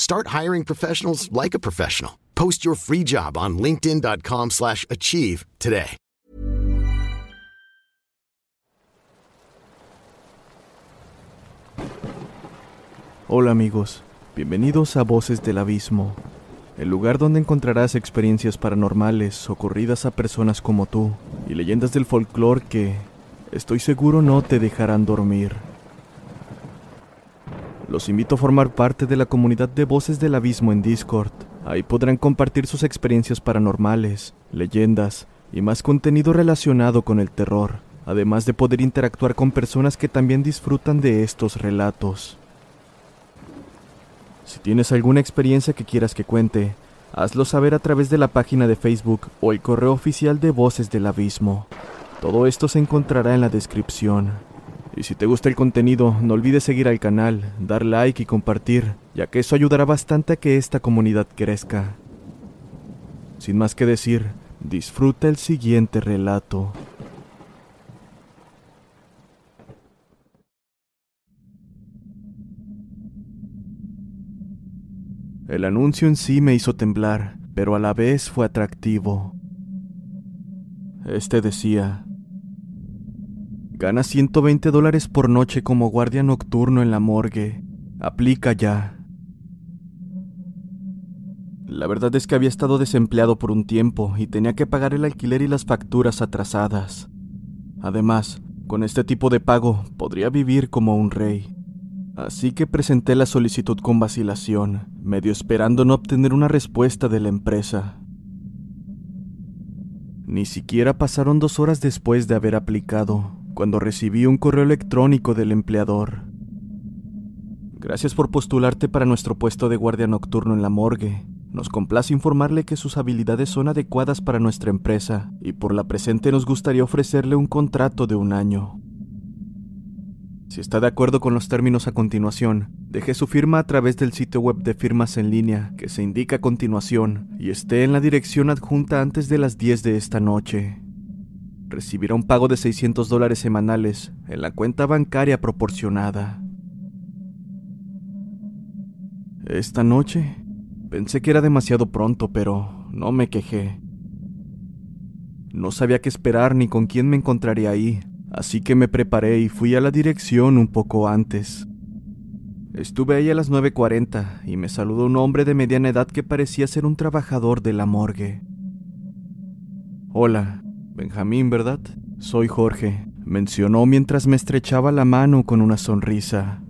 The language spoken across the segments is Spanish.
Start hiring professionals like a professional. Post your free job on linkedin.com/achieve slash achieve today. Hola amigos, bienvenidos a Voces del Abismo, el lugar donde encontrarás experiencias paranormales ocurridas a personas como tú y leyendas del folclore que, estoy seguro, no te dejarán dormir. Los invito a formar parte de la comunidad de Voces del Abismo en Discord. Ahí podrán compartir sus experiencias paranormales, leyendas y más contenido relacionado con el terror, además de poder interactuar con personas que también disfrutan de estos relatos. Si tienes alguna experiencia que quieras que cuente, hazlo saber a través de la página de Facebook o el correo oficial de Voces del Abismo. Todo esto se encontrará en la descripción. Y si te gusta el contenido, no olvides seguir al canal, dar like y compartir, ya que eso ayudará bastante a que esta comunidad crezca. Sin más que decir, disfruta el siguiente relato. El anuncio en sí me hizo temblar, pero a la vez fue atractivo. Este decía, Gana 120 dólares por noche como guardia nocturno en la morgue. Aplica ya. La verdad es que había estado desempleado por un tiempo y tenía que pagar el alquiler y las facturas atrasadas. Además, con este tipo de pago podría vivir como un rey. Así que presenté la solicitud con vacilación, medio esperando no obtener una respuesta de la empresa. Ni siquiera pasaron dos horas después de haber aplicado, cuando recibí un correo electrónico del empleador. Gracias por postularte para nuestro puesto de guardia nocturno en la morgue. Nos complace informarle que sus habilidades son adecuadas para nuestra empresa y por la presente nos gustaría ofrecerle un contrato de un año. Si está de acuerdo con los términos a continuación, deje su firma a través del sitio web de firmas en línea que se indica a continuación y esté en la dirección adjunta antes de las 10 de esta noche. Recibirá un pago de 600 dólares semanales en la cuenta bancaria proporcionada. Esta noche pensé que era demasiado pronto, pero no me quejé. No sabía qué esperar ni con quién me encontraría ahí, así que me preparé y fui a la dirección un poco antes. Estuve ahí a las 9.40 y me saludó un hombre de mediana edad que parecía ser un trabajador de la morgue. Hola, Benjamín, ¿verdad? Soy Jorge. mencionó mientras me estrechaba la mano con una sonrisa.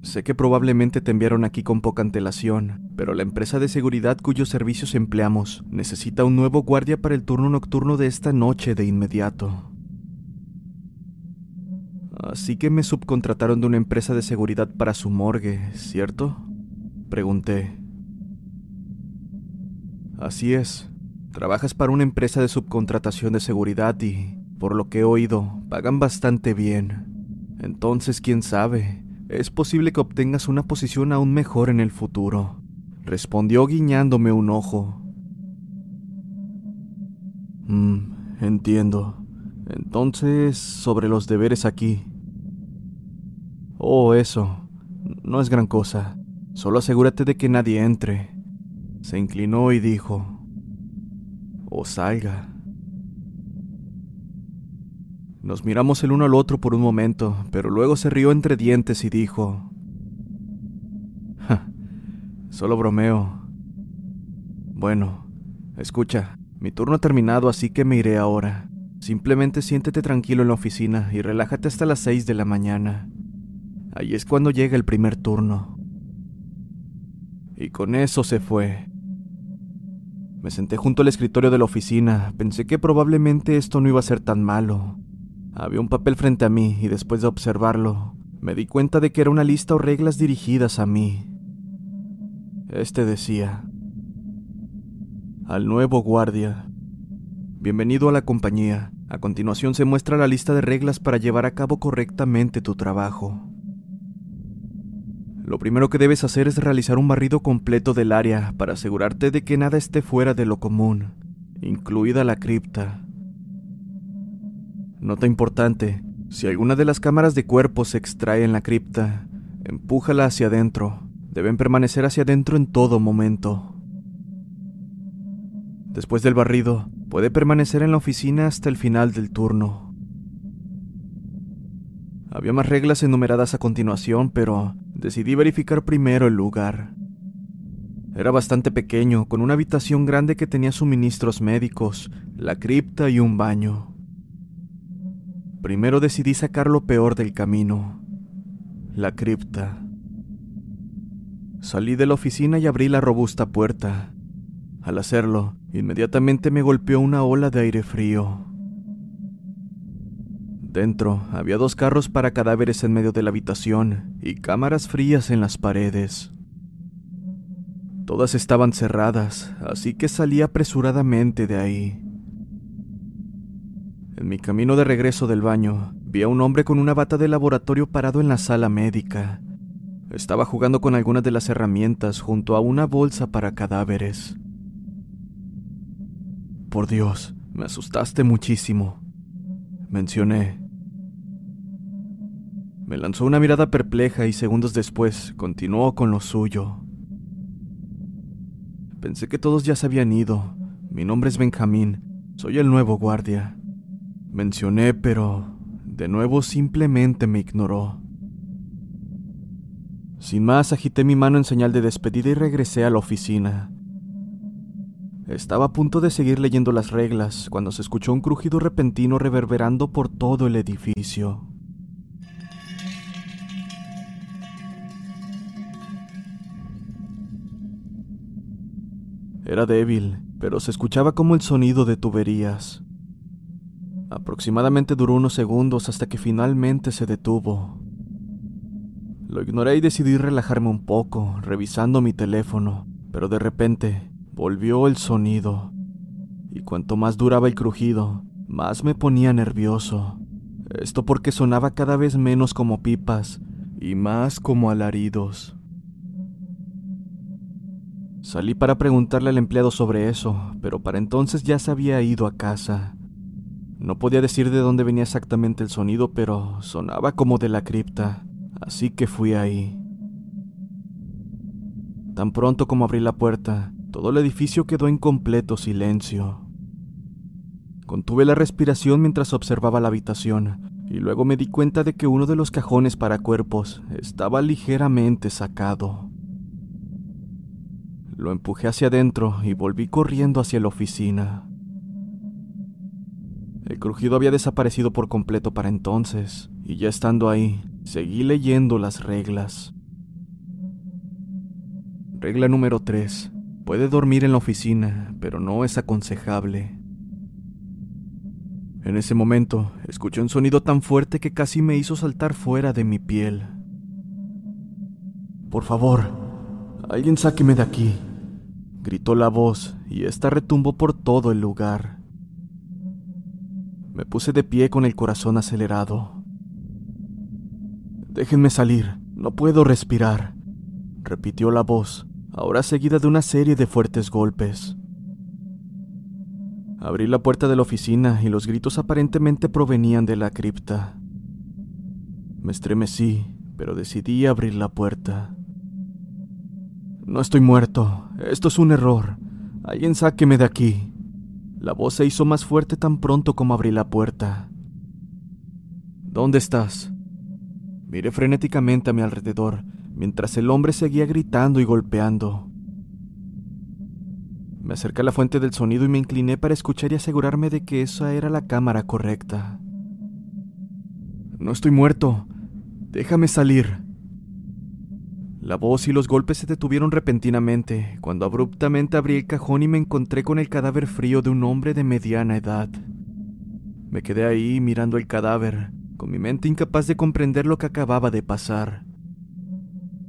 Sé que probablemente te enviaron aquí con poca antelación, pero la empresa de seguridad cuyos servicios empleamos necesita un nuevo guardia para el turno nocturno de esta noche de inmediato. Así que me subcontrataron de una empresa de seguridad para su morgue, ¿cierto? Pregunté. Así es. Trabajas para una empresa de subcontratación de seguridad y, por lo que he oído, pagan bastante bien. Entonces, quién sabe, es posible que obtengas una posición aún mejor en el futuro, respondió guiñándome un ojo. Mm, entiendo. Entonces, sobre los deberes aquí. Oh, eso. No es gran cosa. Solo asegúrate de que nadie entre. Se inclinó y dijo. O salga. Nos miramos el uno al otro por un momento, pero luego se rió entre dientes y dijo, solo bromeo. Bueno, escucha, mi turno ha terminado, así que me iré ahora. Simplemente siéntete tranquilo en la oficina y relájate hasta las seis de la mañana. Ahí es cuando llega el primer turno. Y con eso se fue. Me senté junto al escritorio de la oficina, pensé que probablemente esto no iba a ser tan malo. Había un papel frente a mí y después de observarlo, me di cuenta de que era una lista o reglas dirigidas a mí. Este decía, al nuevo guardia, bienvenido a la compañía. A continuación se muestra la lista de reglas para llevar a cabo correctamente tu trabajo. Lo primero que debes hacer es realizar un barrido completo del área para asegurarte de que nada esté fuera de lo común, incluida la cripta. Nota importante, si alguna de las cámaras de cuerpo se extrae en la cripta, empújala hacia adentro. Deben permanecer hacia adentro en todo momento. Después del barrido, puede permanecer en la oficina hasta el final del turno. Había más reglas enumeradas a continuación, pero decidí verificar primero el lugar. Era bastante pequeño, con una habitación grande que tenía suministros médicos, la cripta y un baño. Primero decidí sacar lo peor del camino, la cripta. Salí de la oficina y abrí la robusta puerta. Al hacerlo, inmediatamente me golpeó una ola de aire frío. Dentro había dos carros para cadáveres en medio de la habitación y cámaras frías en las paredes. Todas estaban cerradas, así que salí apresuradamente de ahí. En mi camino de regreso del baño, vi a un hombre con una bata de laboratorio parado en la sala médica. Estaba jugando con algunas de las herramientas junto a una bolsa para cadáveres. Por Dios, me asustaste muchísimo, mencioné. Me lanzó una mirada perpleja y segundos después continuó con lo suyo. Pensé que todos ya se habían ido. Mi nombre es Benjamín. Soy el nuevo guardia. Mencioné, pero de nuevo simplemente me ignoró. Sin más, agité mi mano en señal de despedida y regresé a la oficina. Estaba a punto de seguir leyendo las reglas cuando se escuchó un crujido repentino reverberando por todo el edificio. Era débil, pero se escuchaba como el sonido de tuberías. Aproximadamente duró unos segundos hasta que finalmente se detuvo. Lo ignoré y decidí relajarme un poco, revisando mi teléfono, pero de repente volvió el sonido. Y cuanto más duraba el crujido, más me ponía nervioso. Esto porque sonaba cada vez menos como pipas y más como alaridos. Salí para preguntarle al empleado sobre eso, pero para entonces ya se había ido a casa. No podía decir de dónde venía exactamente el sonido, pero sonaba como de la cripta, así que fui ahí. Tan pronto como abrí la puerta, todo el edificio quedó en completo silencio. Contuve la respiración mientras observaba la habitación, y luego me di cuenta de que uno de los cajones para cuerpos estaba ligeramente sacado. Lo empujé hacia adentro y volví corriendo hacia la oficina. El crujido había desaparecido por completo para entonces, y ya estando ahí, seguí leyendo las reglas. Regla número 3. Puede dormir en la oficina, pero no es aconsejable. En ese momento, escuché un sonido tan fuerte que casi me hizo saltar fuera de mi piel. Por favor, alguien sáqueme de aquí, gritó la voz, y esta retumbó por todo el lugar. Me puse de pie con el corazón acelerado. Déjenme salir, no puedo respirar, repitió la voz, ahora seguida de una serie de fuertes golpes. Abrí la puerta de la oficina y los gritos aparentemente provenían de la cripta. Me estremecí, pero decidí abrir la puerta. No estoy muerto, esto es un error. Alguien sáqueme de aquí. La voz se hizo más fuerte tan pronto como abrí la puerta. ¿Dónde estás? Miré frenéticamente a mi alrededor, mientras el hombre seguía gritando y golpeando. Me acerqué a la fuente del sonido y me incliné para escuchar y asegurarme de que esa era la cámara correcta. No estoy muerto. Déjame salir. La voz y los golpes se detuvieron repentinamente cuando abruptamente abrí el cajón y me encontré con el cadáver frío de un hombre de mediana edad. Me quedé ahí mirando el cadáver, con mi mente incapaz de comprender lo que acababa de pasar.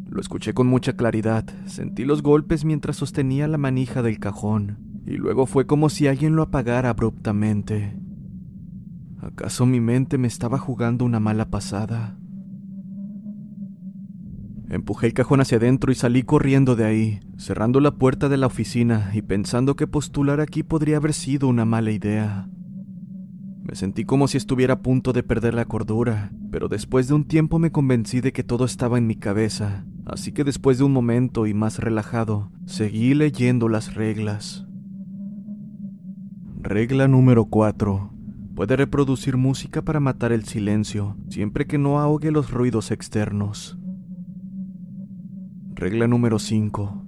Lo escuché con mucha claridad, sentí los golpes mientras sostenía la manija del cajón, y luego fue como si alguien lo apagara abruptamente. ¿Acaso mi mente me estaba jugando una mala pasada? Empujé el cajón hacia adentro y salí corriendo de ahí, cerrando la puerta de la oficina y pensando que postular aquí podría haber sido una mala idea. Me sentí como si estuviera a punto de perder la cordura, pero después de un tiempo me convencí de que todo estaba en mi cabeza, así que después de un momento y más relajado, seguí leyendo las reglas. Regla número 4. Puede reproducir música para matar el silencio, siempre que no ahogue los ruidos externos. Regla número 5.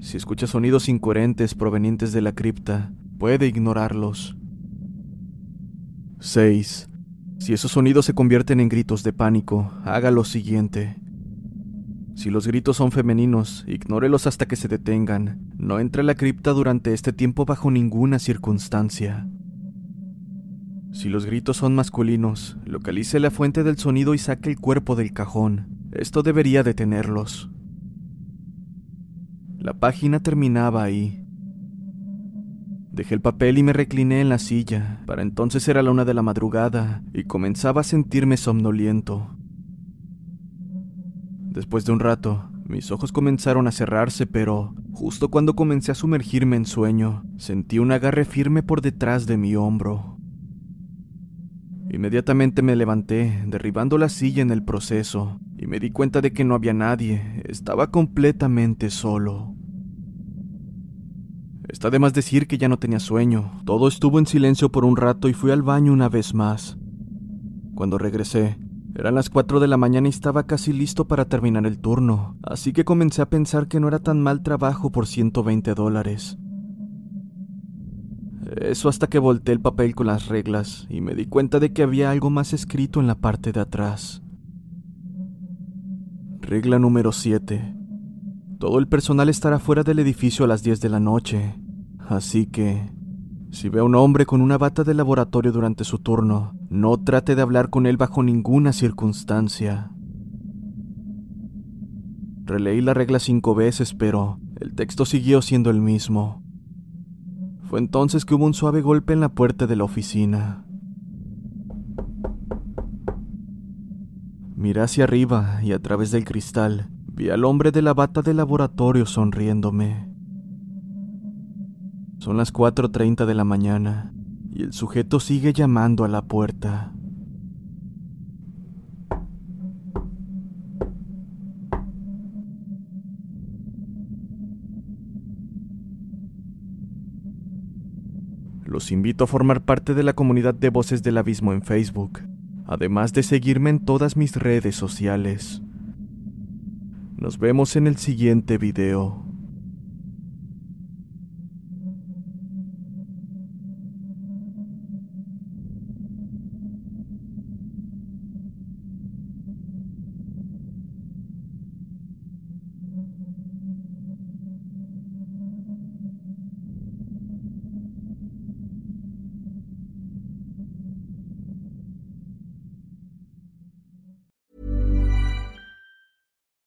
Si escucha sonidos incoherentes provenientes de la cripta, puede ignorarlos. 6. Si esos sonidos se convierten en gritos de pánico, haga lo siguiente. Si los gritos son femeninos, ignórelos hasta que se detengan. No entre a la cripta durante este tiempo bajo ninguna circunstancia. Si los gritos son masculinos, localice la fuente del sonido y saque el cuerpo del cajón. Esto debería detenerlos. La página terminaba ahí. Dejé el papel y me recliné en la silla. Para entonces era la una de la madrugada y comenzaba a sentirme somnoliento. Después de un rato, mis ojos comenzaron a cerrarse, pero justo cuando comencé a sumergirme en sueño, sentí un agarre firme por detrás de mi hombro. Inmediatamente me levanté, derribando la silla en el proceso, y me di cuenta de que no había nadie, estaba completamente solo. Está de más decir que ya no tenía sueño, todo estuvo en silencio por un rato y fui al baño una vez más. Cuando regresé, eran las 4 de la mañana y estaba casi listo para terminar el turno, así que comencé a pensar que no era tan mal trabajo por 120 dólares. Eso hasta que volteé el papel con las reglas y me di cuenta de que había algo más escrito en la parte de atrás. Regla número 7. Todo el personal estará fuera del edificio a las 10 de la noche, así que si ve a un hombre con una bata de laboratorio durante su turno, no trate de hablar con él bajo ninguna circunstancia. Releí la regla cinco veces, pero el texto siguió siendo el mismo. Fue entonces que hubo un suave golpe en la puerta de la oficina. Miré hacia arriba y a través del cristal vi al hombre de la bata de laboratorio sonriéndome. Son las 4.30 de la mañana y el sujeto sigue llamando a la puerta. Los invito a formar parte de la comunidad de Voces del Abismo en Facebook, además de seguirme en todas mis redes sociales. Nos vemos en el siguiente video.